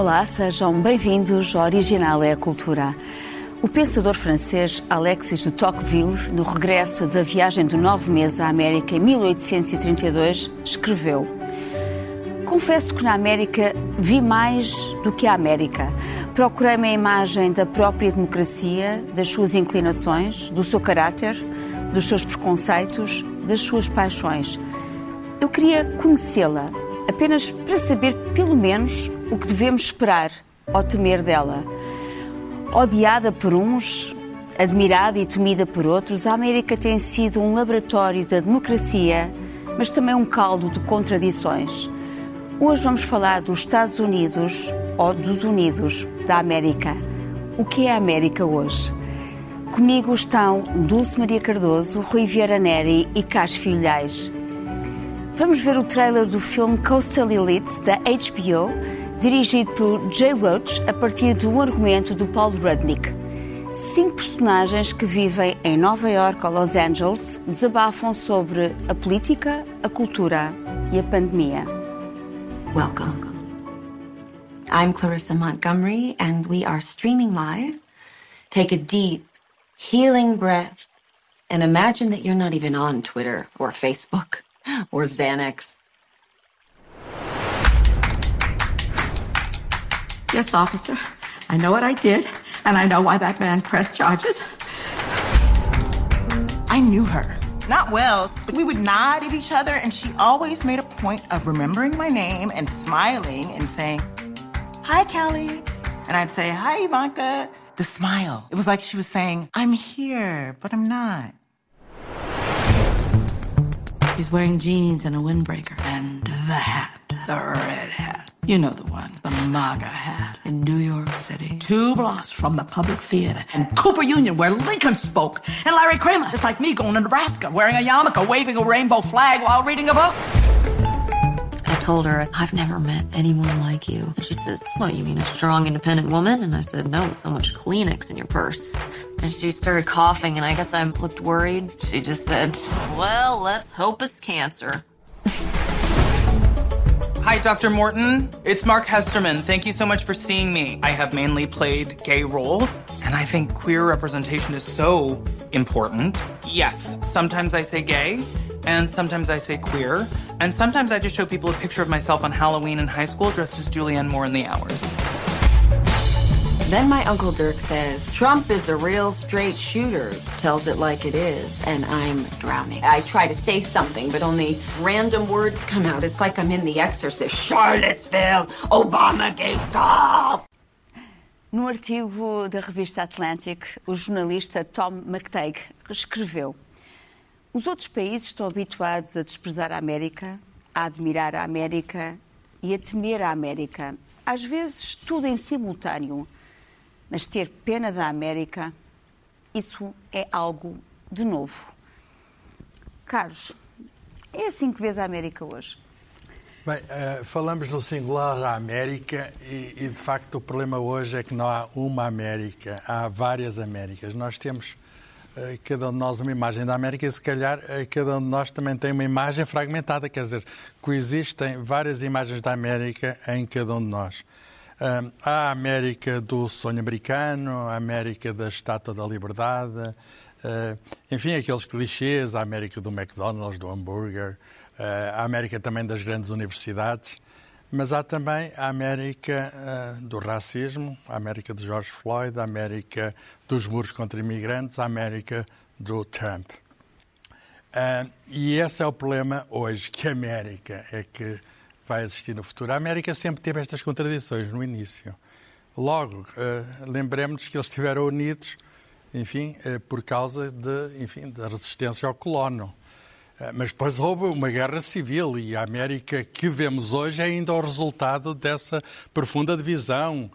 Olá, sejam bem-vindos ao Original é a Cultura. O pensador francês Alexis de Tocqueville, no regresso da viagem de nove meses à América em 1832, escreveu: Confesso que na América vi mais do que a América. Procurei-me a imagem da própria democracia, das suas inclinações, do seu caráter, dos seus preconceitos, das suas paixões. Eu queria conhecê-la, apenas para saber, pelo menos, o que devemos esperar ou temer dela. Odiada por uns, admirada e temida por outros, a América tem sido um laboratório da democracia, mas também um caldo de contradições. Hoje vamos falar dos Estados Unidos ou dos Unidos da América. O que é a América hoje? Comigo estão Dulce Maria Cardoso, Rui Vieira Neri e Cássio Filhais. Vamos ver o trailer do filme Coastal Elites da HBO, dirigido por Jay Roach a partir de um argumento do Paul Rudnick. Cinco personagens que vivem em Nova York ou Los Angeles desabafam sobre a política, a cultura e a pandemia. Welcome. I'm Clarissa Montgomery, and we are streaming live. Take a deep, healing breath and imagine that you're not even on Twitter or Facebook or Xanax. Officer. I know what I did, and I know why that man pressed charges. I knew her. Not well. But we would nod at each other, and she always made a point of remembering my name and smiling and saying, Hi, Kelly. And I'd say, Hi, Ivanka. The smile. It was like she was saying, I'm here, but I'm not. He's wearing jeans and a windbreaker and the hat, the red hat. You know the one, the MAGA hat in New York City. Two blocks from the public theater and Cooper Union where Lincoln spoke. And Larry Kramer. It's like me going to Nebraska wearing a yarmulke, waving a rainbow flag while reading a book. I told her, I've never met anyone like you. And she says, What, you mean a strong, independent woman? And I said, No, with so much Kleenex in your purse. And she started coughing, and I guess I looked worried. She just said, Well, let's hope it's cancer. Hi, Dr. Morton. It's Mark Hesterman. Thank you so much for seeing me. I have mainly played gay roles, and I think queer representation is so important. Yes, sometimes I say gay, and sometimes I say queer, and sometimes I just show people a picture of myself on Halloween in high school dressed as Julianne Moore in the hours. Then my Uncle Dirk says, Trump is a real straight shooter, tells it like it is, and I'm drowning. I try to say something, but only random words come out. It's like I'm in The Exorcist. Charlottesville, Obama gate golf. No artigo da revista Atlantic, o jornalista Tom McTague escreveu: Os outros países estão habituados a desprezar a América, a admirar a América e a temer a América. Às vezes, tudo em simultâneo. Mas ter pena da América, isso é algo de novo. Carlos, é assim que vês a América hoje? Bem, uh, falamos no singular a América e, e, de facto, o problema hoje é que não há uma América, há várias Américas. Nós temos, uh, cada um de nós, uma imagem da América e, se calhar, uh, cada um de nós também tem uma imagem fragmentada, quer dizer, coexistem várias imagens da América em cada um de nós. Uh, há a América do sonho americano, a América da Estátua da Liberdade, uh, enfim, aqueles clichês, a América do McDonald's, do hambúrguer, uh, a América também das grandes universidades, mas há também a América do racismo, a América de George Floyd, a América dos muros contra imigrantes, a América do Trump. e esse é o problema hoje, que a América é que vai existir no futuro. A América sempre teve estas contradições no início. Logo, uh, lembremos que eles estiveram unidos, enfim, uh, por causa de, enfim, da resistência ao colono. Uh, mas depois houve uma guerra civil e a América que vemos hoje é ainda o resultado dessa profunda divisão.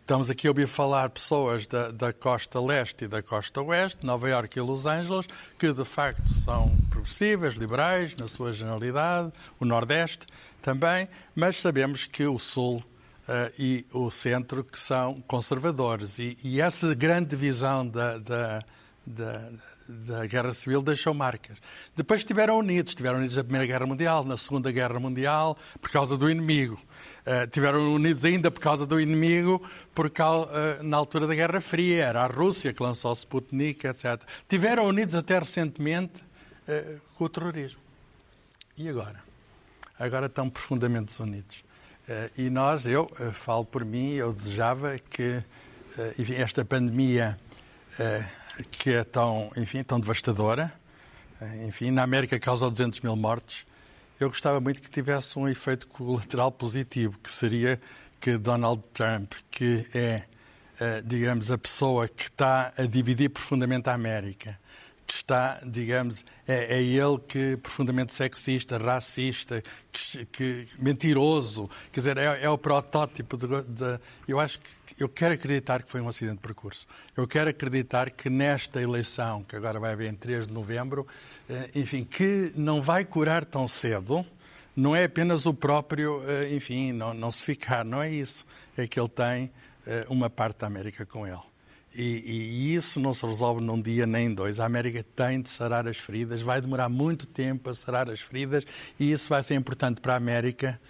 Estamos aqui a ouvir falar pessoas da, da costa leste e da costa oeste, Nova Iorque e Los Angeles, que de facto são progressivas, liberais, na sua generalidade, o Nordeste também, mas sabemos que o Sul uh, e o Centro que são conservadores. E, e, essa grande divisão da, da, da, da Guerra Civil deixou marcas. Depois estiveram unidos, estiveram unidos na Primeira Guerra Mundial, na Segunda Guerra Mundial, por causa do inimigo. Uh, tiveram unidos ainda por causa do inimigo, por causa, uh, na altura da Guerra Fria, era a Rússia que lançou o Sputnik, etc. Tiveram unidos até recentemente uh, com o terrorismo. E agora? Agora estão profundamente desunidos. e nós, eu falo por mim, eu desejava que enfim, esta pandemia que é tão, enfim, tão devastadora, enfim, na América causou 200 mil mortes, eu gostava muito que tivesse um efeito colateral positivo, que seria que Donald Trump, que é, eh, digamos, a pessoa que está a dividir profundamente a América, que está, digamos, é, é ele que profundamente sexista, racista, que, que mentiroso, quer dizer, é, é o protótipo de, de, Eu acho que eu quero acreditar que foi um acidente de percurso. Eu quero acreditar que nesta eleição, que agora vai haver em 3 de novembro, eh, enfim, que não vai curar tão cedo. Não é apenas o próprio, eh, enfim, não, não se ficar, não é isso. É que ele tem eh, uma parte da América com ele. E, e, isso não se resolve num dia nem em dois. A América tem de sarar as feridas, vai demorar muito tempo a sarar as feridas e isso vai ser importante para a América,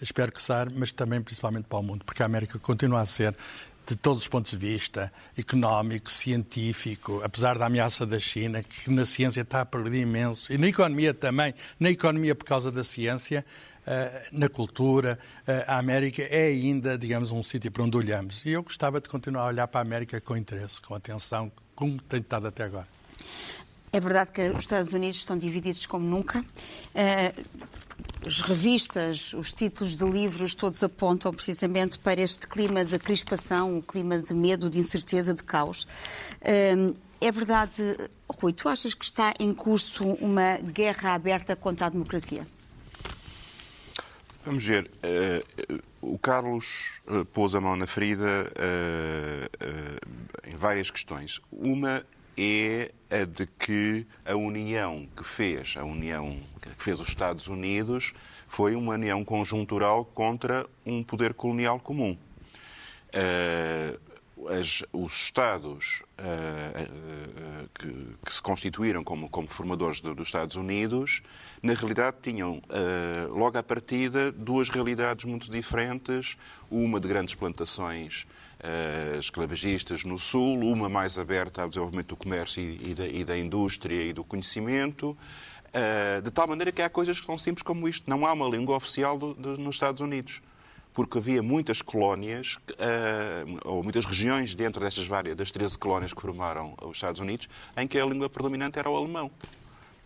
espero que sare, mas também principalmente para o mundo, porque a América continua a ser de todos os pontos de vista, económico, científico, apesar da ameaça da China, que na ciência está a perder imenso, e na economia também, na economia por causa da ciência, eh, na cultura, eh, a América é ainda, digamos, um sítio para onde olhamos. E eu gostava de continuar a olhar para a América com interesse, com atenção, como tem estado até agora. É verdade que os Estados Unidos estão divididos como nunca. Eh, as revistas, os títulos de livros, todos apontam precisamente para este clima de crispação, um clima de medo, de incerteza, de caos. É verdade, Rui, tu achas que está em curso uma guerra aberta contra a democracia? Vamos ver. Uh, o Carlos uh, pôs a mão na ferida uh, em várias questões. Uma é a de que a união que fez, a união que fez os Estados Unidos, foi uma união conjuntural contra um poder colonial comum. Uh, as, os Estados uh, uh, que, que, se constituíram como, como formadores do, dos Estados Unidos, na realidade tinham, logo à partida, duas realidades muito diferentes: uma de grandes plantações esclavagistas no Sul, uma mais aberta ao desenvolvimento do comércio e, e, da, e da, indústria e do conhecimento, de tal maneira que há coisas que são simples como isto. Não há uma língua oficial do, do, nos Estados Unidos porque havia muitas colónias, uh, ou muitas regiões dentro destas várias, das 13 colónias que formaram os Estados Unidos, em que a língua predominante era o alemão.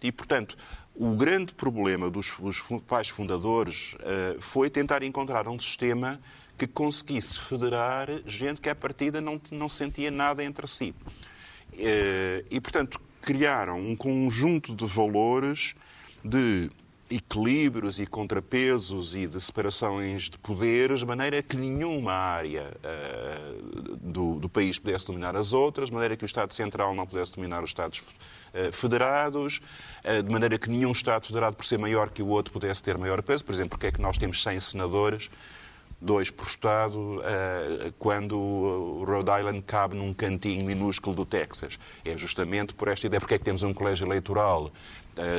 E, portanto, o grande problema dos, dos pais fundadores uh, foi tentar encontrar um sistema que conseguisse federar gente que, à partida, não, não sentia nada entre si. Uh, e, portanto, criaram um conjunto de valores de equilíbrios e contrapesos e de separações de poderes, de maneira que nenhuma área uh, do, do, país pudesse dominar as outras, de maneira que o Estado Central não pudesse dominar os Estados uh, federados, uh, de maneira que nenhum Estado federado, por ser maior que o outro, pudesse ter maior peso. Por exemplo, porque é que nós temos 100 senadores dois por Estado, quando o Rhode Island cabe num cantinho minúsculo do Texas. É justamente por esta ideia, porque é que temos um colégio eleitoral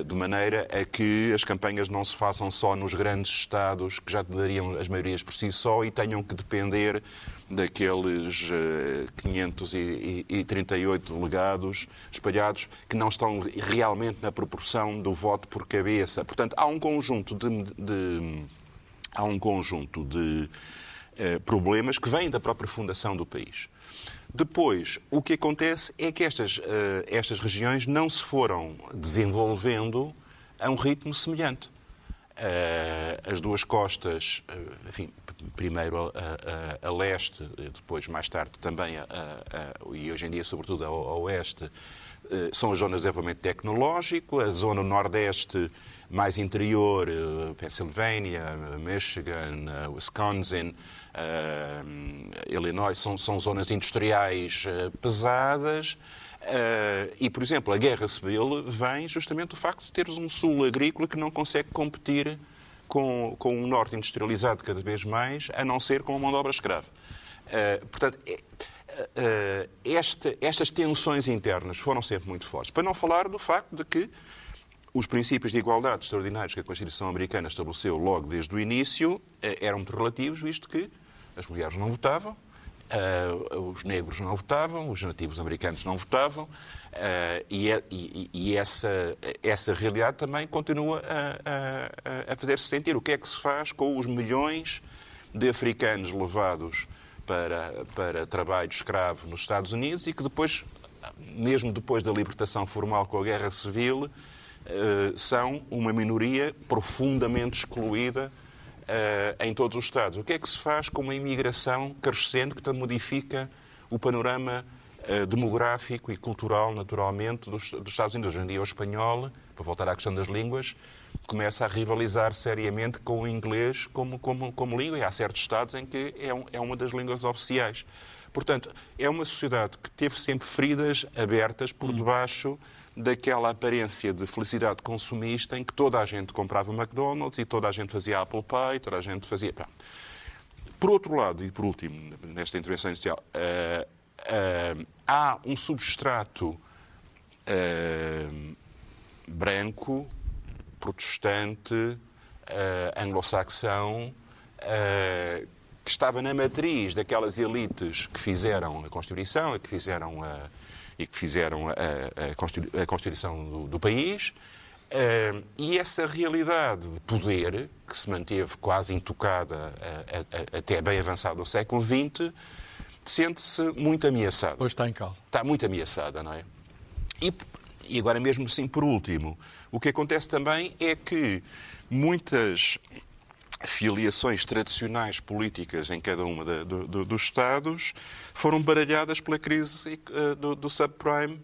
de maneira a que as campanhas não se façam só nos grandes Estados que já dariam as maiorias por si só e tenham que depender daqueles 538 eh, delegados espalhados que não estão realmente na proporção do voto por cabeça. Portanto, há um conjunto de, de há um conjunto de eh, problemas que vêm da própria fundação do país. Depois, o que acontece é que estas, uh, estas regiões não se foram desenvolvendo a um ritmo semelhante. Uh, as duas costas, uh, enfim, primeiro a, a, a, leste, depois mais tarde também, a, e hoje em dia sobretudo a, oeste, são as zonas de desenvolvimento tecnológico, a zona nordeste mais interior, Pennsylvania, Michigan, Wisconsin, Illinois, são, são zonas industriais uh, pesadas. Uh, e, por exemplo, a guerra civil vem justamente do facto de teres um sul agrícola que não consegue competir com, com um norte industrializado cada vez mais, a não ser com a mão de obra escrava. Uh, portanto, uh, esta, estas tensões internas foram sempre muito fortes. Para não falar do facto de que os princípios de igualdade extraordinários que a Constituição americana estabeleceu logo desde o início uh, eram muito relativos, visto que as mulheres não votavam, uh, os negros não votavam, os nativos americanos não votavam, e, é, e, e, essa, essa realidade também continua a, a, a fazer-se sentir. O que é que se faz com os milhões de africanos levados para, para trabalho escravo nos Estados Unidos e que depois, mesmo depois da libertação formal com a Guerra Civil, eh, são uma minoria profundamente excluída eh, em todos os Estados. O que é que se faz com uma imigração crescente que modifica o panorama eh, demográfico e cultural, naturalmente, dos, dos Estados Unidos? Hoje em dia, o espanhol, para voltar à questão das línguas, começa a rivalizar seriamente com o inglês como, como, como língua, e há certos Estados em que é, um, é uma das línguas oficiais. Portanto, é uma sociedade que teve sempre feridas abertas por hum. debaixo daquela aparência de felicidade consumista em que toda a gente comprava McDonald's e toda a gente fazia Apple Pie, toda a gente fazia. Por outro lado, e por último, nesta intervenção inicial, uh, uh, há um substrato uh, branco protestante, anglo-saxão, que estava na matriz daquelas elites que fizeram a Constituição e que fizeram a, e que fizeram a, a, a Constituição do, do país. Uh, e essa realidade de poder, que se manteve quase intocada até bem avançado o século XX, sente-se muito ameaçada. Hoje está em causa. Está muito ameaçada, não é? E, e agora mesmo assim, por último, o que acontece também é que muitas filiações tradicionais políticas em cada uma do, do, dos Estados foram baralhadas pela crise uh, do, do, subprime.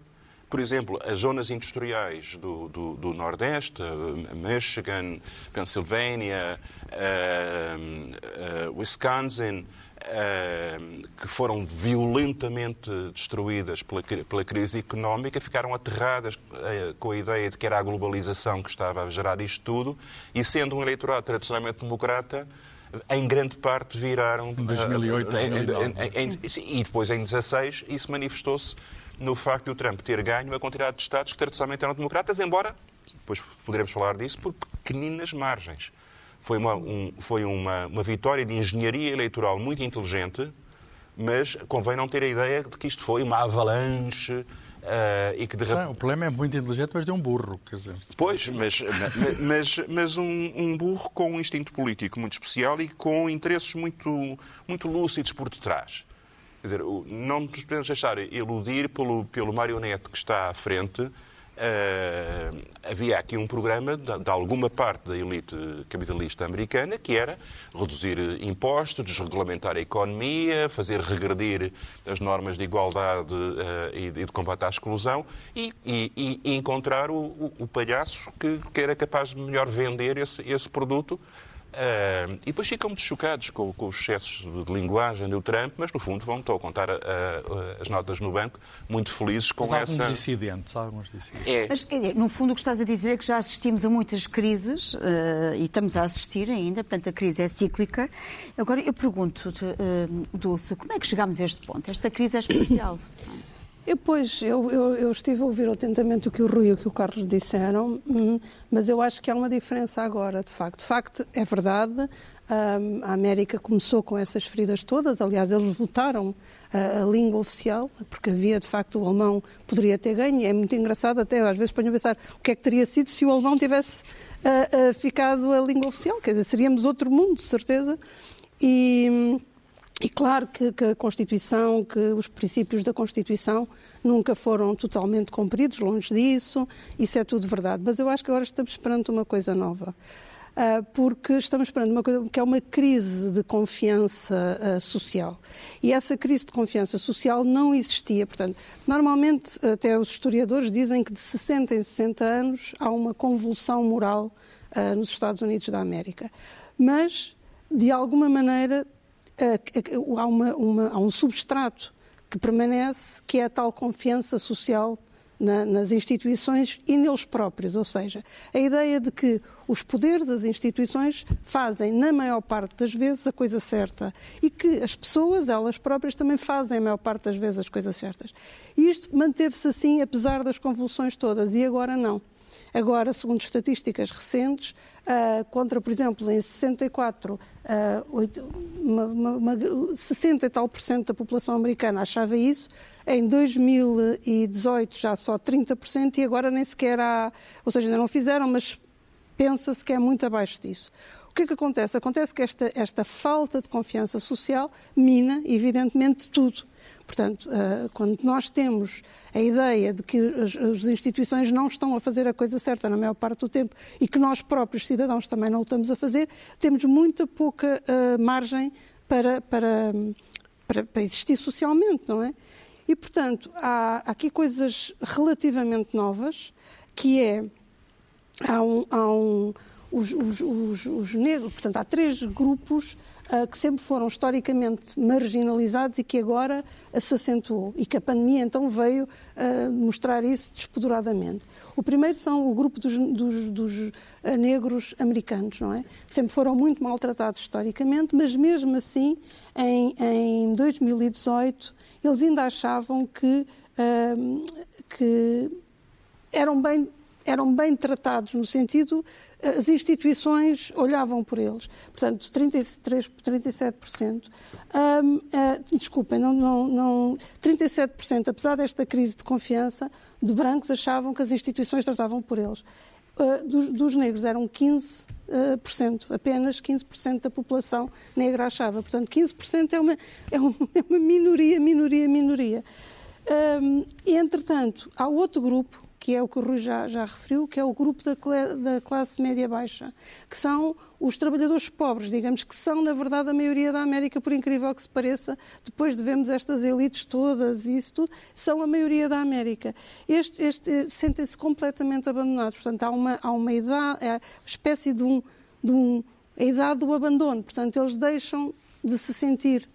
Por exemplo, as zonas industriais do, do Nordeste, uh, Michigan, Pennsylvania, uh, Wisconsin, que foram violentamente destruídas pela, pela crise económica, ficaram aterradas eh, com a ideia de que era a globalização que estava a gerar isto tudo, e sendo um eleitorado tradicionalmente democrata, em grande parte viraram... Em 2008, 2009. Em, em, e depois, em 2016, isso manifestou-se no facto de o Trump ter ganho uma quantidade de Estados que tradicionalmente eram democratas, embora, depois poderemos falar disso, por pequeninas margens. Foi uma, um, foi uma, uma vitória de engenharia eleitoral muito inteligente, mas convém não ter a ideia de que isto foi uma avalanche Uh, e que de... O problema é muito inteligente, mas de um burro. Quer dizer. Pois, mas, mas, mas um, um, burro com um instinto político muito especial e com interesses muito, muito lúcidos por detrás. Quer dizer, não nos podemos deixar iludir pelo, pelo marionete que está à frente, Uh, havia aqui um programa de, de, alguma parte da elite capitalista americana que era reduzir impostos, desregulamentar a economia, fazer regredir as normas de igualdade uh, e, de, combate à exclusão e, e, e encontrar o, o, o palhaço que, que, era capaz de melhor vender esse, esse produto Uh, e depois ficam muito chocados com, com, os excessos de linguagem do Trump, mas no fundo vão estou a contar uh, uh, as notas no banco, muito felizes com mas essa. Alguns dissidentes, alguns dissidentes. É. Mas, dizer, no fundo, o que estás a dizer é que já assistimos a muitas crises eh, e estamos a assistir ainda, portanto, a crise é cíclica. Agora, eu pergunto-te, eh, Dulce, como é que chegamos a este ponto? Esta crise é especial. Eu, pois, eu, eu, eu, estive a ouvir atentamente o que o Rui e o que o Carlos disseram, hum, mas eu acho que há uma diferença agora, de facto. De facto, é verdade, hum, a América começou com essas feridas todas, aliás, eles votaram a, a, língua oficial, porque havia, de facto, o alemão poderia ter ganho, é muito engraçado até, às vezes ponho a pensar o que é que teria sido se o alemão tivesse uh, uh, ficado a língua oficial, quer dizer, seríamos outro mundo, de certeza, e... E claro que, que, a Constituição, que os princípios da Constituição nunca foram totalmente cumpridos, longe disso, isso é tudo verdade. Mas eu acho que agora estamos perante uma coisa nova. Uh, porque estamos perante uma coisa que é uma crise de confiança uh, social. E essa crise de confiança social não existia. Portanto, normalmente, até os historiadores dizem que de 60 em 60 anos há uma convulsão moral uh, nos Estados Unidos da América. Mas, de alguma maneira, há, uma, uma, há um substrato que permanece, que é a tal confiança social na, nas instituições e neles próprios, ou seja, a ideia de que os poderes, as instituições, fazem, na maior parte das vezes, a coisa certa e que as pessoas, elas próprias, também fazem, a maior parte das vezes, as coisas certas. E isto manteve-se assim, apesar das convulsões todas, e agora não. Agora, segundo estatísticas recentes, uh, contra, por exemplo, em 64, uh, 8, uma, uma, uma, 60 e tal por cento da população americana achava isso, em 2018 já só 30% e agora nem sequer há, ou seja, ainda não fizeram, mas pensa-se que é muito abaixo disso. O que é que acontece? Acontece que esta, esta falta de confiança social mina, evidentemente, tudo. Portanto, eh, quando nós temos a ideia de que as, instituições não estão a fazer a coisa certa na maior parte do tempo e que nós próprios cidadãos também não o estamos a fazer, temos muita pouca uh, margem para, para, para, para, existir socialmente, não é? E, portanto, há aqui coisas relativamente novas, que é, há um, há um os, os, os, os negros, portanto, há três grupos uh, que sempre foram historicamente marginalizados e que agora uh, se acentuou e que a pandemia então veio uh, mostrar isso despoderadamente. O primeiro são o grupo dos, dos, dos negros americanos, não é? Sempre foram muito maltratados historicamente, mas mesmo assim, em, em 2018, eles ainda achavam que, que eram bem eram bem tratados no sentido as instituições olhavam por eles. Portanto, 33, 37%. Um, uh, desculpem, não, não, não, 37%, apesar desta crise de confiança, de brancos achavam que as instituições tratavam por eles. Uh, dos, dos, negros eram 15%, uh, apenas 15% da população negra achava. Portanto, 15% é uma, é uma, é uma minoria, minoria, minoria. Um, entretanto, há outro grupo que é o que o Rui já, já referiu, que é o grupo da, da classe média-baixa, que são os trabalhadores pobres, digamos, que são, na verdade, a maioria da América, por incrível que se pareça, depois de vermos estas elites todas e isso tudo, são a maioria da América. Este, este sentem-se completamente abandonados. Portanto, há uma, há uma idade, é uma espécie de um, de um. a idade do abandono. Portanto, eles deixam de se sentir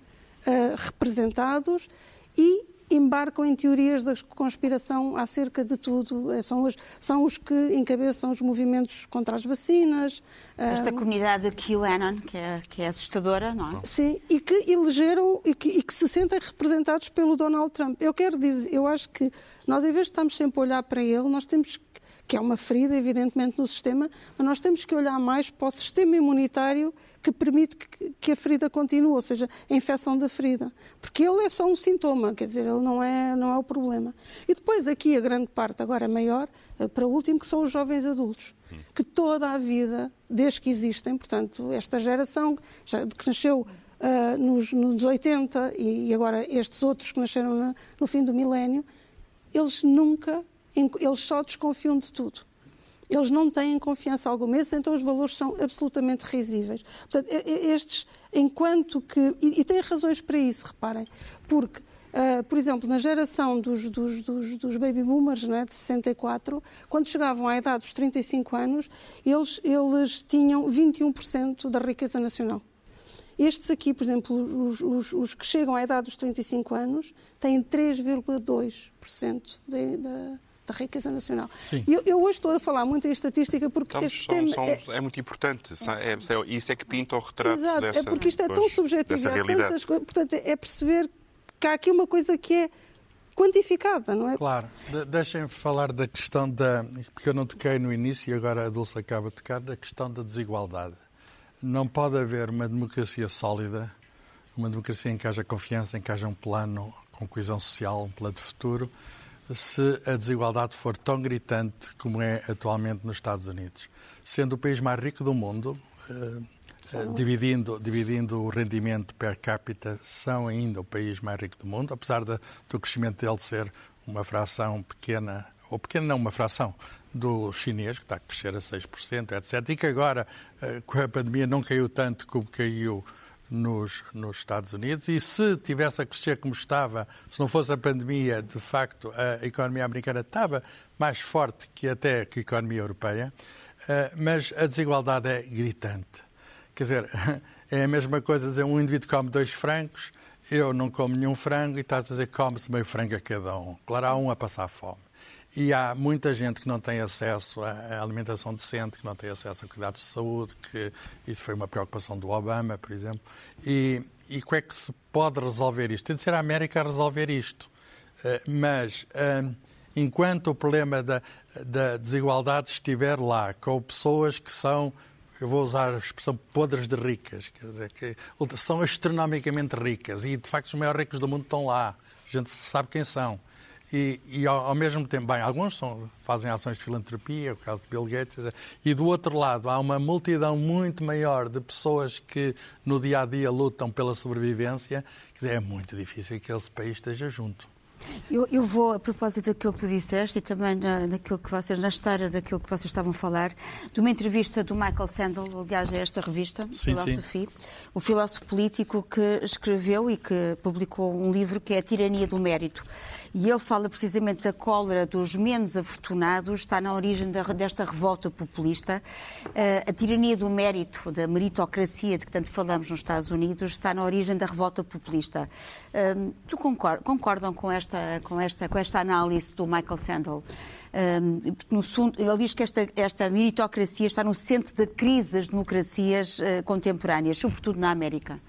uh, representados e embarcam em teorias da conspiração acerca de tudo. É, são os, são os que encabeçam os movimentos contra as vacinas. Esta um, comunidade QAnon, que é, que é assustadora, não é? Sim, e que elegeram e que, e que se sentem representados pelo Donald Trump. Eu quero dizer, eu acho que nós, em vez de estarmos sempre a olhar para ele, nós temos que que é uma ferida, evidentemente, no sistema, mas nós temos que olhar mais para o sistema imunitário que permite que, que a ferida continue, ou seja, a infecção da ferida. Porque ele é só um sintoma, quer dizer, ele não é, não é o problema. E depois, aqui, a grande parte, agora maior, eh, para o último, que são os jovens adultos, que toda a vida, desde que existem, portanto, esta geração já, que nasceu uh, nos, nos 80 e, e, agora estes outros que nasceram na, no fim do milénio, eles nunca eles só desconfiam de tudo. Eles não têm confiança alguma, esses, então os valores são absolutamente risíveis. Portanto, estes, enquanto que. E, e têm razões para isso, reparem, porque. Uh, por exemplo, na geração dos, dos, dos, dos baby boomers né, de 64, quando chegavam à idade dos 35 anos, eles, eles tinham 21% da riqueza nacional. Estes aqui, por exemplo, os, os, os, que chegam à idade dos 35 anos, têm 3,2% da da riqueza nacional. Eu, eu, hoje estou a falar muito em estatística porque então, este são, tema são, é... é... muito importante. É, é, isso é que pinta o retrato Exato, dessa é porque isto é tão subjetivo. Há tantas coisas, portanto, é perceber que há aqui uma coisa que é quantificada, não é? Claro. De Deixem-me falar da questão da... Porque eu não toquei no início e agora a Dulce acaba de tocar, da questão da desigualdade. Não pode haver uma democracia sólida, uma democracia em que haja confiança, em que haja um plano com coesão social, um plano de futuro, se a desigualdade for tão gritante como é atualmente nos Estados Unidos. Sendo o país mais rico do mundo, eh, eh, dividindo, dividindo o rendimento per capita, são ainda o país mais rico do mundo, apesar de, do crescimento dele ser uma fração pequena, ou pequena não, uma fração do chinês, que está a crescer a 6%, etc. E que agora, eh, com a pandemia, não caiu tanto como caiu nos, nos Estados Unidos e se tivesse a crescer como estava, se não fosse a pandemia, de facto a economia americana estava mais forte que até que a economia europeia, eh, mas a desigualdade é gritante. Quer dizer, é a mesma coisa dizer um indivíduo come dois frangos, eu não como nenhum frango e estás a dizer come-se meio frango a cada um. Claro, há um a passar fome. E há muita gente que não tem acesso à alimentação decente, que não tem acesso a cuidados de saúde, que isso foi uma preocupação do Obama, por exemplo. E, e como é que se pode resolver isto? Tem de ser a América a resolver isto. Eh, mas eh, enquanto o problema da, da desigualdade estiver lá, com pessoas que são eu vou usar a expressão podres de ricas, quer dizer, que são astronomicamente ricas e, de facto, os maiores ricos do mundo estão lá. A gente sabe quem são. E, e ao, ao, mesmo tempo, bem, alguns são, fazem ações de filantropia, o caso de Bill Gates, e do outro lado há uma multidão muito maior de pessoas que no dia a dia lutam pela sobrevivência. Quer dizer, é muito difícil que esse país esteja junto. Eu, eu, vou, a propósito daquilo que tu disseste e também na, naquilo que vocês, na história daquilo que vocês estavam a falar, de uma entrevista do Michael Sandel, aliás, a esta revista, sim, sim. o filósofo político que escreveu e que publicou um livro que é A Tirania do Mérito. E ele fala precisamente da cólera dos menos afortunados, está na origem da, desta revolta populista. Uh, a tirania do mérito, da meritocracia de que tanto falamos nos Estados Unidos, está na origem da revolta populista. Uh, tu concordam com esta esta, com, esta, com esta análise do Michael Sandel. Um, no, ele diz que esta, esta meritocracia está no centro da crise das democracias uh, contemporâneas, sobretudo na América.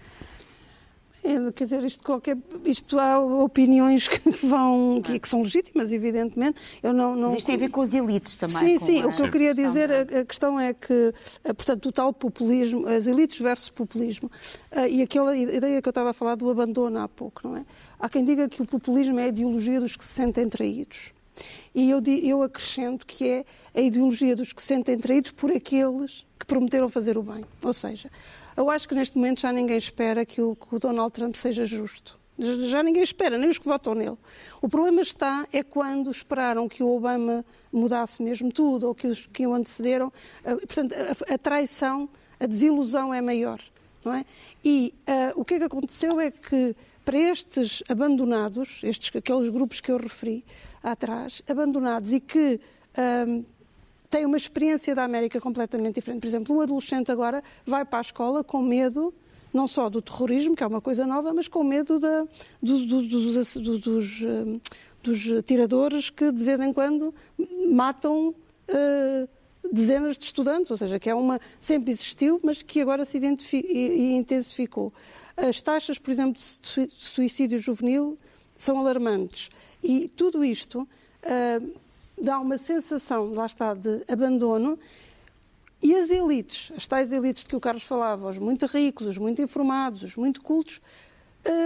É, quer dizer, isto, qualquer, isto há opiniões que vão que, que, são legítimas, evidentemente. Eu não, não... Isto tem a ver com as elites também. Sim, sim. A... O que eu queria dizer, a, a, questão é que, eh, portanto, o tal populismo, as elites versus populismo, uh, e aquela ideia que eu estava a falar do abandono há pouco, não é? Há quem diga que o populismo é a ideologia dos que se sentem traídos. E eu, eu acrescento que é a ideologia dos que se sentem traídos por aqueles que prometeram fazer o bem. Ou seja, eu acho que neste momento já ninguém espera que o, que o Donald Trump seja justo. Já ninguém espera, nem os que votam nele. O problema está é quando esperaram que o Obama mudasse mesmo tudo, ou que os que o antecederam. Eh, portanto, a, a traição, a desilusão é maior. Não é? E uh, o que é que aconteceu é que para estes abandonados, estes, aqueles grupos que eu referi atrás, abandonados e que um, tem uma experiência da América completamente diferente. Por exemplo, um adolescente agora vai para a escola com medo não só do terrorismo, que é uma coisa nova, mas com medo da, do, do, dos, dos, dos atiradores que de vez em quando matam uh, dezenas de estudantes, ou seja, que é uma sempre existiu, mas que agora se intensificou. As taxas, por exemplo, de suicídio juvenil são alarmantes e tudo isto uh, dá uma sensação, lá está, de abandono. E as elites, as tais elites de que o Carlos falava, os muito ricos, os muito informados, os muito cultos,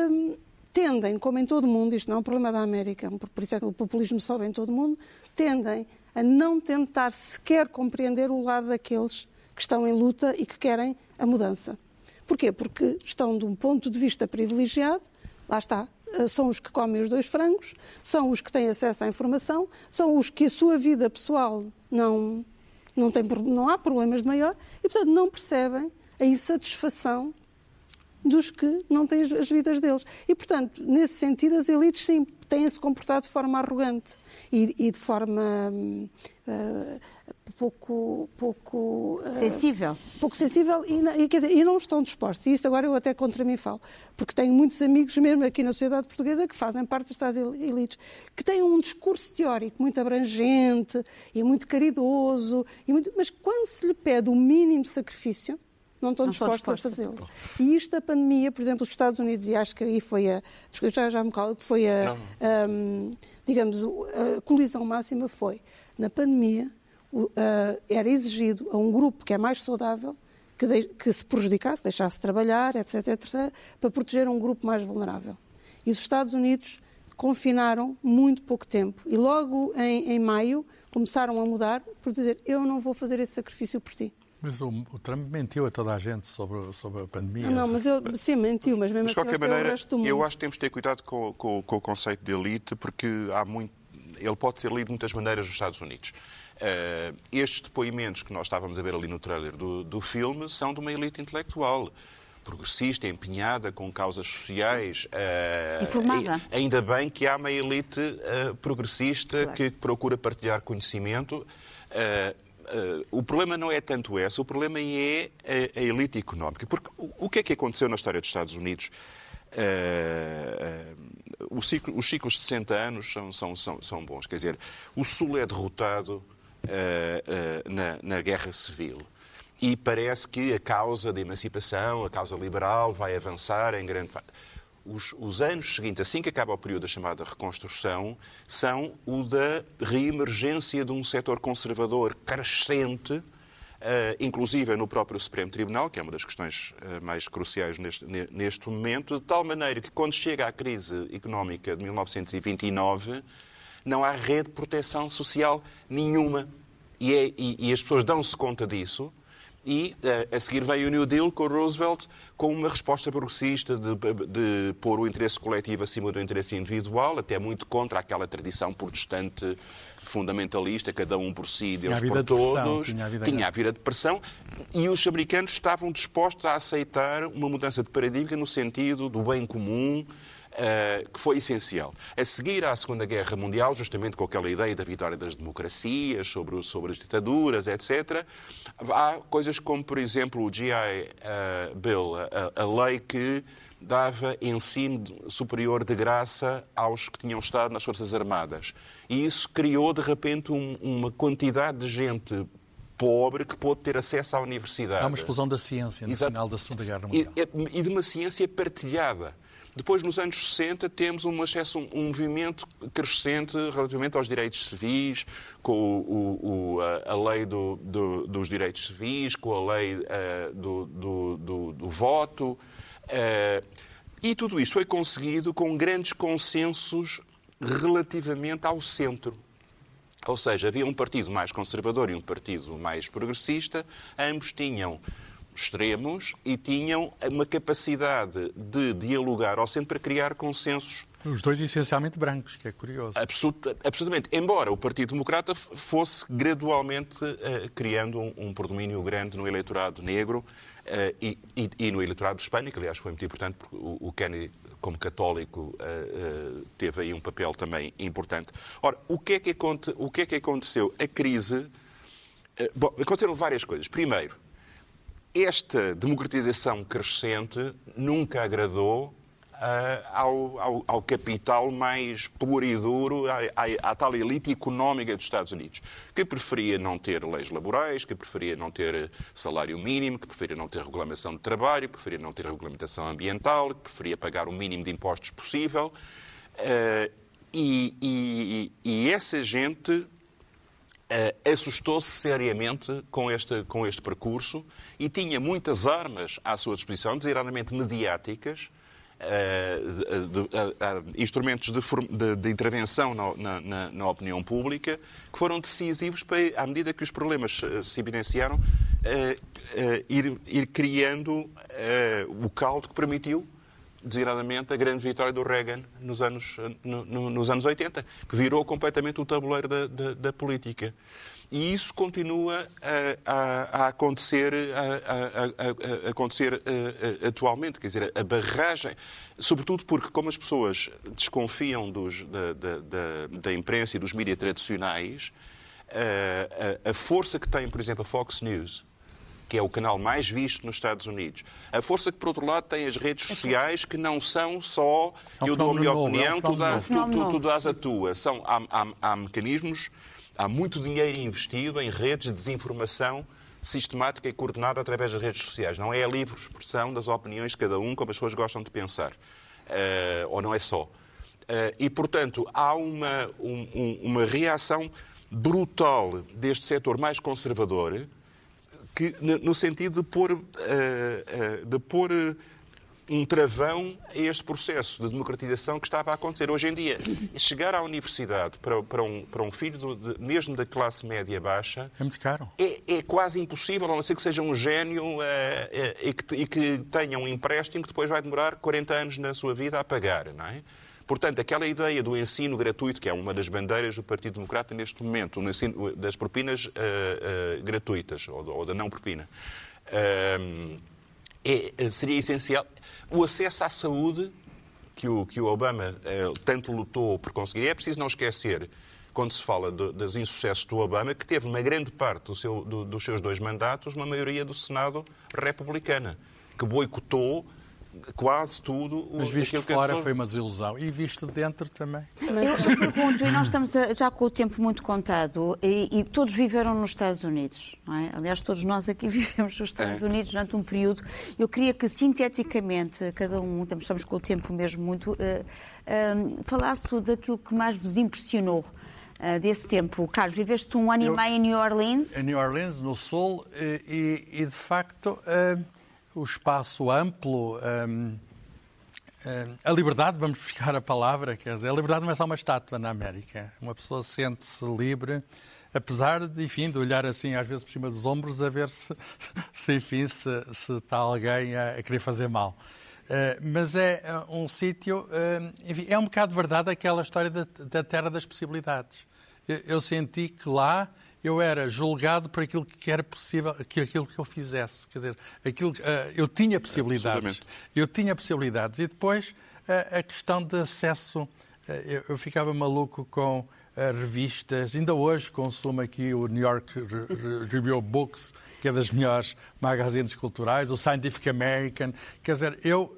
hum, tendem, como em todo o mundo, isto não é um problema da América, por isso é que o populismo sobe em todo o mundo, tendem a não tentar sequer compreender o lado daqueles que estão em luta e que querem a mudança. Porquê? Porque estão de um ponto de vista privilegiado, lá está, são os que comem os dois frangos, são os que têm acesso à informação, são os que a sua vida pessoal não, não, tem, não há problemas de maior e, portanto, não percebem a insatisfação dos que não têm as vidas deles. E, portanto, nesse sentido, as elites, sim, têm-se comportado de forma arrogante e, e de forma uh, pouco, pouco uh, sensível, pouco sensível e, e, dizer, e, não estão dispostos. E isso agora eu até contra mim falo, porque tenho muitos amigos mesmo aqui na sociedade portuguesa que fazem parte destas elites, que têm um discurso teórico muito abrangente e muito caridoso, e muito, mas quando se lhe pede o mínimo sacrifício não estão não dispostos, dispostos, a fazê-lo. E isto da pandemia, por exemplo, os Estados Unidos, e acho que aí foi a. Já, já me calo, que foi a. a digamos, a colisão máxima foi, na pandemia, era exigido a um grupo que é mais saudável que, de, que se prejudicasse, deixasse de trabalhar, etc, etc, para proteger um grupo mais vulnerável. E os Estados Unidos confinaram muito pouco tempo. E logo em, em maio começaram a mudar por dizer: Eu não vou fazer esse sacrifício por ti. Mas o, o, Trump mentiu a toda a gente sobre, sobre a pandemia. Não, mas ele, sim, mentiu, mas mesmo mas, assim, qualquer maneira, eu acho que temos de ter cuidado com, com, com, o conceito de elite, porque há muito, ele pode ser lido de muitas maneiras nos Estados Unidos. Uh, estes depoimentos que nós estávamos a ver ali no trailer do, do filme são de uma elite intelectual progressista, empenhada com causas sociais. Uh, Informada. Ainda bem que há uma elite uh, progressista claro. que procura partilhar conhecimento. Uh, Uh, o problema não é tanto esse, o problema é a, a elite económica. Porque o, o, que é que aconteceu na história dos Estados Unidos? uh, ciclo, os ciclos de 60 anos são, são, são, são, bons. Quer dizer, o Sul é derrotado na, na Guerra Civil e parece que a causa da emancipação, a causa liberal, vai avançar em grande os, os, anos seguintes, assim que acaba o período da chamada reconstrução, são o da reemergência de um setor conservador crescente, uh, inclusive no próprio Supremo Tribunal, que é uma das questões uh, mais cruciais neste, neste momento, de tal maneira que quando chega à crise económica de 1929, não há rede de proteção social nenhuma. E, é, e, e as pessoas dão-se conta disso e eh, a seguir veio o New Deal com Roosevelt com uma resposta progressista de, de, pôr o interesse coletivo acima do interesse individual, até muito contra aquela tradição protestante fundamentalista, cada um por si, Deus por todos. Tinha a, vida tinha a vida de depressão. E os americanos estavam dispostos a aceitar uma mudança de paradigma no sentido do bem comum, uh, que foi essencial. A seguir à Segunda Guerra Mundial, justamente com aquela ideia da vitória das democracias sobre, sobre as ditaduras, etc., há coisas como, por exemplo, o GI eh, Bill, a, a lei que dava ensino superior de graça aos que tinham estado nas Forças Armadas. E isso criou, de repente, um, uma quantidade de gente pobre que pôde ter acesso à universidade. Há uma explosão da ciência no Exato. final da Segunda Guerra Mundial. E, e de uma ciência partilhada. Depois, nos anos 60, temos um, um movimento crescente relativamente aos direitos civis, com o, o, a, lei do, do, dos direitos civis, com a lei uh, do, do, do, voto. Uh, e tudo isto foi conseguido com grandes consensos relativamente ao centro. Ou seja, havia um partido mais conservador e um partido mais progressista, ambos tinham extremos e tinham uma capacidade de dialogar ao centro para criar consensos. Os dois essencialmente brancos, que é curioso. Absolut, absolutamente. Embora o Partido Democrata fosse gradualmente uh, criando um, um, predomínio grande no eleitorado negro uh, e, e, e, no eleitorado hispânico, aliás, foi muito importante, porque o, o Kennedy, como católico, uh, teve aí um papel também importante. Ora, o que é que, aconte, o que, é que aconteceu? A crise. bom, aconteceram várias coisas. Primeiro, esta democratização crescente nunca agradou uh, ao, ao, ao, capital mais puro e duro, à, à, à, tal elite económica dos Estados Unidos, que preferia não ter leis laborais, que preferia não ter salário mínimo, que preferia não ter regulamentação de trabalho, que preferia não ter regulamentação ambiental, que preferia pagar o mínimo de impostos possível. Uh, e, e, e essa gente uh, assustou-se seriamente com este, com este percurso e tinha muitas armas à sua disposição, designadamente mediáticas, uh, de, de, instrumentos de, de intervenção na, na, na, opinião pública, que foram decisivos para, à medida que os problemas se evidenciaram, ir, ir, criando o caldo que permitiu designadamente a grande vitória do Reagan nos anos, no, no, nos anos 80, que virou completamente o tabuleiro da, da, da política. E isso continua a, a, a acontecer, a, acontecer atualmente. Quer dizer, a barragem, sobretudo porque, como as pessoas desconfiam dos, da, da, da imprensa e dos mídias tradicionais, a, força que tem, por exemplo, a Fox News, que é o canal mais visto nos Estados Unidos. A força que, por outro lado, tem as redes é sociais que não são só é um eu dou a minha novo, opinião, é um tu, dás, tu, tu, tu, dás a tua. São, há, há, há mecanismos, há muito dinheiro investido em redes de desinformação sistemática e coordenada através das redes sociais. Não é a livre expressão das opiniões de cada um, como as pessoas gostam de pensar. Uh, ou não é só. Uh, e, portanto, há uma, um, uma reação brutal deste setor mais conservador que, no sentido de pôr, uh, uh, de pôr um travão a este processo de democratização que estava a acontecer. Hoje em dia, chegar à universidade para, para, um, para um filho, de, mesmo da classe média baixa... É muito caro. É, é quase impossível, a não ser que seja um gênio e, que, e que tenha um empréstimo que depois vai demorar 40 anos na sua vida a pagar, não é? Portanto, aquela ideia do ensino gratuito, que é uma das bandeiras do Partido Democrata neste momento, ensino, das propinas uh, uh, gratuitas, ou, ou, da não propina, uh, é, seria essencial. O acesso à saúde, que o, que o Obama tanto lutou por conseguir, é preciso não esquecer, quando se fala do, dos insucessos do Obama, que teve uma grande parte do seu, do, dos seus dois mandatos uma maioria do Senado republicana, que boicotou quase tudo. Mas visto de fora foi uma desilusão. E visto de dentro também. Eu, eu pergunto, e nós estamos a- já com o tempo muito contado, e, e todos viveram nos Estados Unidos, não é? Aliás, todos nós aqui vivemos nos Estados É. Unidos durante um período. Eu queria que, sinteticamente, cada um, estamos, com o tempo mesmo muito, eh, eh, falasse daquilo que mais vos impressionou eh, desse tempo. Carlos, viveste um ano Eu- e meio em New Orleans. Em New Orleans, no Sul, e, e, de facto o espaço amplo, eh, eh, a liberdade, vamos buscar a palavra, quer dizer, a liberdade não é só uma estátua na América. Uma pessoa sente-se livre, apesar de, enfim, de olhar assim às vezes por cima dos ombros a ver se, se enfim, se, se está alguém a, a querer fazer mal. Eh, mas é eh, um sítio, eh, enfim, é um bocado verdade aquela história da, da terra das possibilidades. Eu, eu senti que lá eu era julgado por aquilo que era possível, que aquilo que eu fizesse. Quer dizer, aquilo, eh, eu tinha possibilidades. Eu tinha possibilidades. E depois eh, a questão de acesso, eh, eu, eu ficava maluco com revistas. Ainda hoje consumo aqui o New York Re- Re- Review Books, que é das melhores magazines culturais, o Scientific American. Quer dizer, eu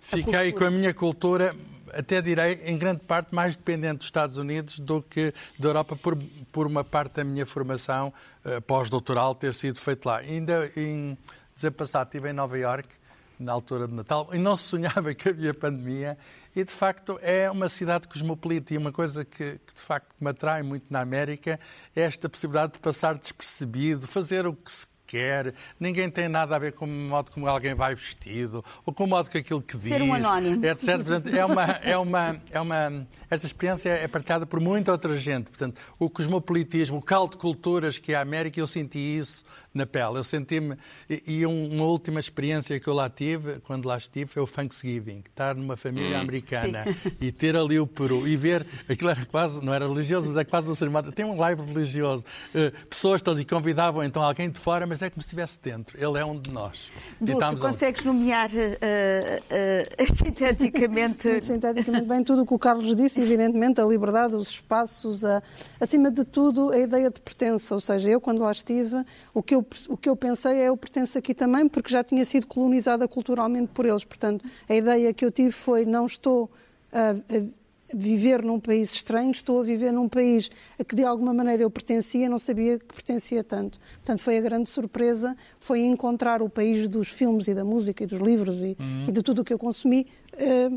fiquei com a minha cultura até direi, em grande parte, mais dependente dos Estados Unidos do que da Europa, por, por uma parte da minha formação eh, pós-doutoral ter sido feito lá. Ainda em dizer passado, estive em Nova Iorque na altura de Natal, e não se sonhava que havia pandemia, e de facto é uma cidade cosmopolita, e uma coisa que, que de facto me atrai muito na América é esta possibilidade de passar despercebido, fazer o que se quer, ninguém tem nada a ver com o modo como alguém vai vestido, ou com o modo que aquilo que diz, Ser um anónimo. etc. Portanto, é uma, é uma, é uma, esta experiência é partilhada por muita outra gente. Portanto, o cosmopolitismo, o caldo de culturas que é a América, eu senti isso na pele. Eu senti-me. E, e um- uma última experiência que eu lá tive, quando lá estive, foi o Thanksgiving. Estar numa família americana e ter ali o Peru e ver. Aquilo era quase, não era religioso, mas é quase um cerimónia. Tem um live religioso. Eh, pessoas todas e convidavam então alguém de fora, mas é como se estivesse dentro. Ele é um de nós. Dulce, consegues nomear eh, eh, eh, sinteticamente Muito sinteticamente bem tudo o que o Carlos disse, evidentemente, a liberdade, os espaços, a- acima de tudo, a ideia de pertença. Ou seja, eu, quando lá estive, o que, eu, o que eu pensei é eu pertenço aqui também, porque já tinha sido colonizada culturalmente por eles. Portanto, a ideia que eu tive foi não estou a, a viver num país estranho, estou a viver num país a que de alguma maneira eu pertencia, não sabia que pertencia tanto. Portanto, foi a grande surpresa, foi encontrar o país dos filmes e da música e dos livros e, e de tudo o que eu consumi eh,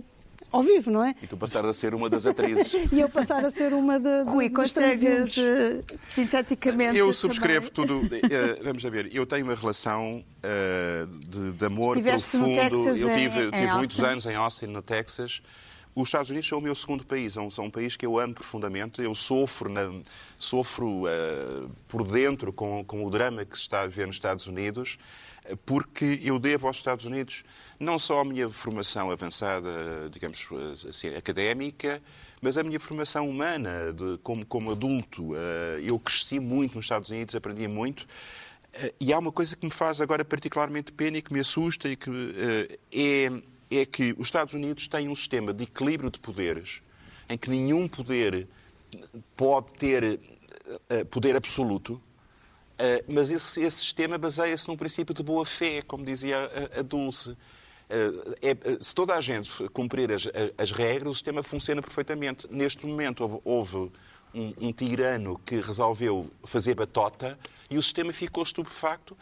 ao vivo, não é? E tu passar a ser uma das atrizes. E eu passar a ser uma de, Rui, dos consegues eh, sinteticamente Eu subscrevo também? tudo. eh, vamos a ver, eu tenho uma relação eh, de, de amor Estiveste no profundo. Texas, eu em- tive, em tive muitos Austin? anos em Austin, no Texas. Os Estados Unidos são o meu segundo país, são, são um país que eu amo profundamente. Eu sofro, na- sofro eh, por dentro com, com o drama que se está a ver nos Estados Unidos, eh, porque eu devo aos Estados Unidos não só a minha formação avançada, digamos assim, académica, mas a minha formação humana de- como, como adulto. Eh, Eu cresci muito nos Estados Unidos, aprendi muito. Eh, E há uma coisa que me faz agora particularmente pena e que me assusta e que eh, é, é que os Estados Unidos têm um sistema de equilíbrio de poderes em que nenhum poder pode ter eh, poder absoluto, eh, mas esse, esse sistema baseia-se num princípio de boa-fé, como dizia a, a Dulce. Eh, é- eh, se toda a gente cumprir as, as regras, o sistema funciona perfeitamente. Neste momento houve, houve um, um tirano que resolveu fazer batota e o sistema ficou estupefacto.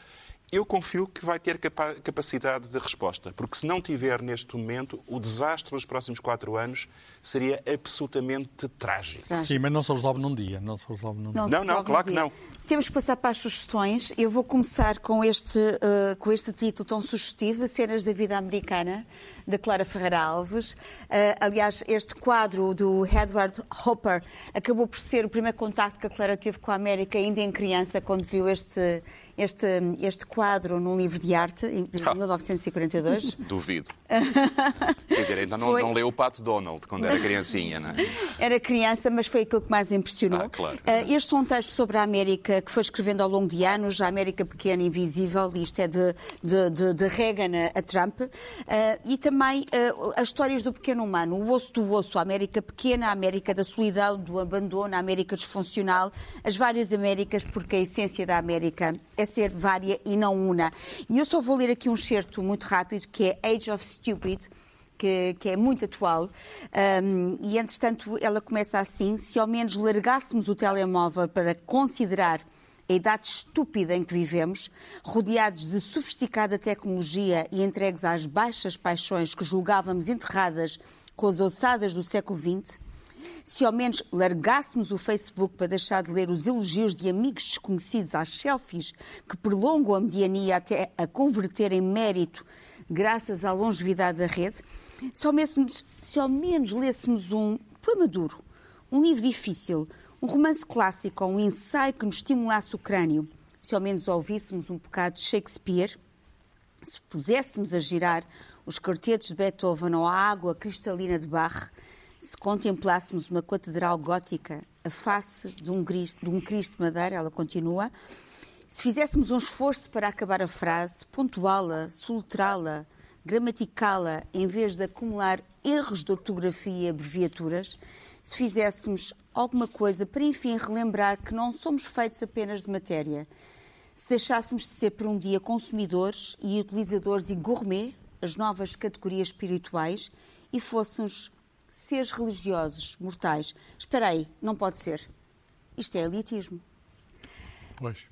Eu confio que vai ter capa- capacidade de resposta, porque se não tiver neste momento, o desastre dos próximos quatro anos seria absolutamente trágico. Sim, mas não se resolve num dia. Não se resolve num dia. se Não, não, claro que dia. não. Temos que passar para as sugestões. Eu vou começar com este, eh, com este título tão sugestivo, Cenas da Vida Americana, da Clara Ferreira Alves. Eh, aliás, este quadro do Edward Hopper acabou por ser o primeiro contacto que a Clara teve com a América, ainda em criança, quando viu este, este, este quadro num livro de arte, em de Ah. 1942. Duvido. Quer dizer, ainda não, Foi. não leu o Pato Donald quando era criancinha, não é? Era criança, mas foi aquilo que mais impressionou. Ah, claro. Eh, Estes são textos sobre a América que foi escrevendo ao longo de anos, a América pequena e invisível, isto é de, de, de, de Reagan a, Trump, Eh, e também também uh, as histórias do pequeno humano, o osso do osso, a América pequena, a América da solidão, do abandono, a América disfuncional, as várias Américas, porque a essência da América é ser vária e não una. E eu só vou ler aqui um certo muito rápido, que é Age of Stupid, que, que, é muito atual, um, e entretanto ela começa assim: se ao menos largássemos o telemóvel para considerar a idade estúpida em que vivemos, rodeados de sofisticada tecnologia e entregues às baixas paixões que julgávamos enterradas com as ossadas do século XX, se ao menos largássemos o Facebook para deixar de ler os elogios de amigos desconhecidos às selfies que prolongam a mediania até a converter em mérito graças à longevidade da rede, se ao menos, se ao menos lêssemos um poema duro, um livro difícil, um romance clássico ou um ensaio que nos estimulasse o crânio, se ao menos ouvíssemos um bocado de Shakespeare, se puséssemos a girar os quartetos de Beethoven ou a água cristalina de Bach, se contemplássemos uma catedral gótica, a face de um, Cristo, de um Cristo de madeira, ela continua, se fizéssemos um esforço para acabar a frase, pontuá-la, soletrá-la, gramaticá-la, em vez de acumular erros de ortografia e abreviaturas, se fizéssemos alguma coisa para, enfim, relembrar que não somos feitos apenas de matéria, se deixássemos de ser por um dia consumidores e utilizadores e gourmet, as novas categorias espirituais, e fôssemos seres religiosos, mortais. Espera aí, não pode ser. Isto é elitismo. Pois.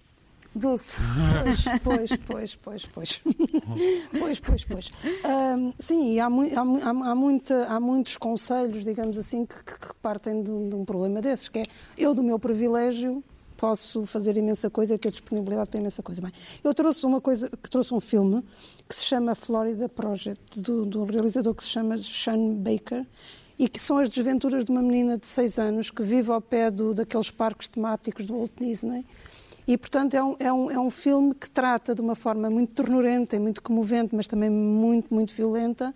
Dulce. Pois, pois, pois, pois. Pois, pois, pois. Um, sim, há, há, há, muita, há muitos conselhos, digamos assim, que, que partem de um, de um, problema desses, que é eu, do meu privilégio, posso fazer imensa coisa e ter disponibilidade para imensa coisa. Bem, eu trouxe uma coisa, que trouxe um filme que se chama Florida Project, do, do realizador que se chama Sean Baker, e que são as desventuras de uma menina de 6 anos que vive ao pé do, daqueles parques temáticos do Walt Disney e, portanto, é um, é, um, é um filme que trata de uma forma muito ternurenta e muito comovente, mas também muito, muito violenta,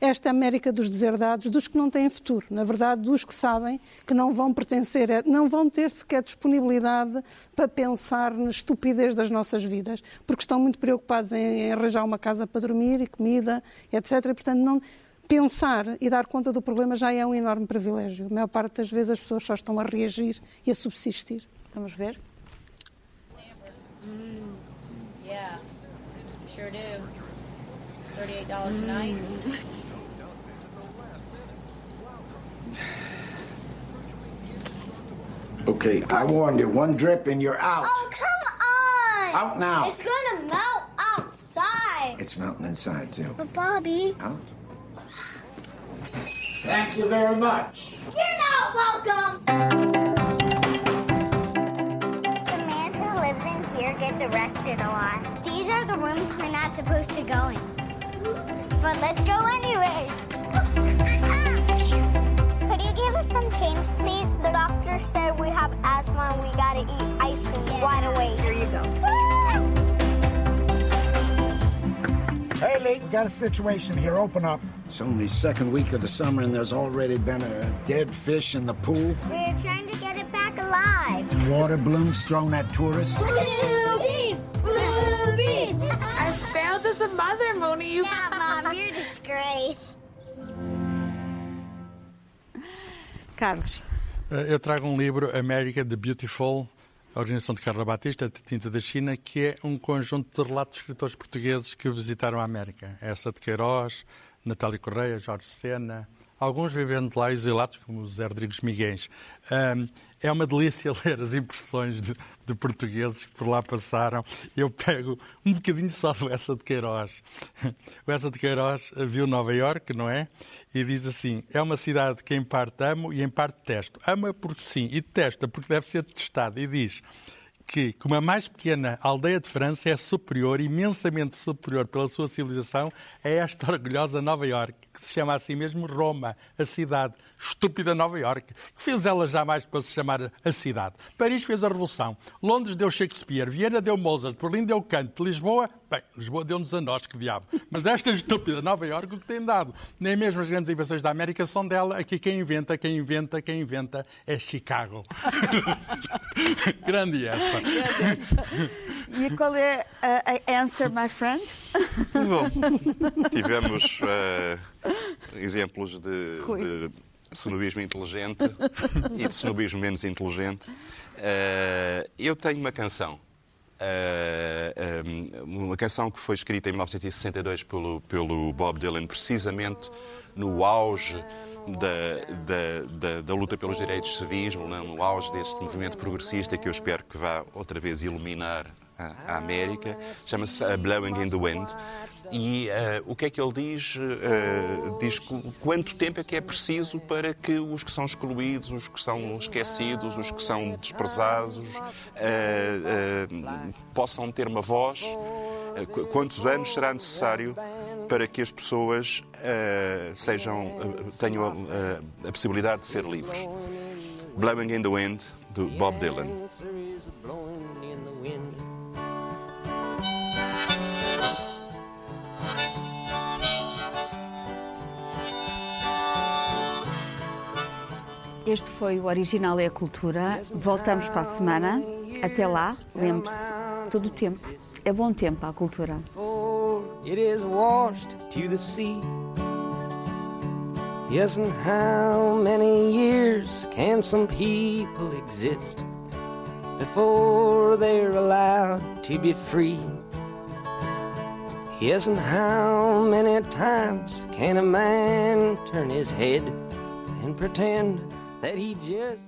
esta América dos deserdados, dos que não têm futuro, na verdade, dos que sabem que não vão pertencer, não vão ter sequer disponibilidade para pensar na estupidez das nossas vidas, porque estão muito preocupados em, arranjar uma casa para dormir e comida, etc. E, portanto, não, pensar e dar conta do problema já é um enorme privilégio. A maior parte das vezes as pessoas só estão a reagir e a subsistir. Vamos ver? Mm. Yeah, sure do. $38 a night. Okay, I warned you. One drip and you're out. Oh, come on! Out now. It's gonna melt outside. It's melting inside, too. But, Bobby. Out. Thank you very much. Arrested a lot. These are the rooms we're not supposed to go in. But let's go anyway. Could you give us some change, please? The doctor said we have asthma and we gotta eat ice cream yeah. right away. Here you go. Hey, Lee, got a situation here. Open up. It's only second week of the summer and there's already been a dead fish in the pool. We're trying to get it back alive. Water balloons thrown at tourists. Moni. Yeah, Mom, you're a disgrace. Carlos. Eh, eu trago um livro, America the Beautiful, a organização de Carla Batista, de Tinta da China, que é um conjunto de relatos de escritores portugueses que visitaram a América. Essa de Queiroz, Natália Correia, Jorge Sena, alguns vivendo lá exilados, como o Zé Rodrigues Miguel. Um, é uma delícia ler as impressões de, de, portugueses que por lá passaram. Eu pego um bocadinho só do Essa de Queiroz. O Essa de Queiroz viu Nova Iorque, não é? E diz assim, é uma cidade que em parte amo e em parte detesto. Ama porque sim e detesta porque deve ser detestada. E diz que, como a mais pequena aldeia de França, é superior, imensamente superior pela sua civilização, a esta orgulhosa Nova Iorque, que se chama assim mesmo Roma, a cidade. Estúpida Nova Iorque. Que fez ela jamais para se chamar a cidade? Paris fez a Revolução. Londres deu Shakespeare. Viena deu Mozart. Berlim deu Kant. Lisboa, Bem, Lisboa deu-nos a nós, que diabo. Mas esta estúpida Nova Iorque o que tem dado? Nem mesmo as grandes invenções da América são dela. Aqui quem inventa, quem inventa, quem inventa é Chicago. Grande essa. E qual é a, a answer, my friend? Bom, tivemos uh, exemplos de, de snobismo inteligente e de snobismo menos inteligente. Uh, eu tenho uma canção. Uh, uma canção que foi escrita em 1962 pelo, pelo Bob Dylan, precisamente no auge da, da, da, da, luta pelos direitos civis, no, no auge desse movimento progressista que eu espero que vá outra vez iluminar a, América, chama-se uh, Blowing in the Wind. E uh, o que é que ele diz? Uh, diz quanto tempo é que é preciso para que os que são excluídos, os que são esquecidos, os que são desprezados, possam ter uma voz? quantos anos será necessário para que as pessoas sejam, tenham a possibilidade de ser livres? Blowing in the Wind, do Bob Dylan. Este foi o Original é a Cultura. Voltamos para a semana. Até lá, lembre-se, todo o tempo é bom tempo à cultura. It is washed to the sea. Yes, and how many years can some people exist before they're allowed to be free? Yes, and how many times can a man turn his head and pretend that he just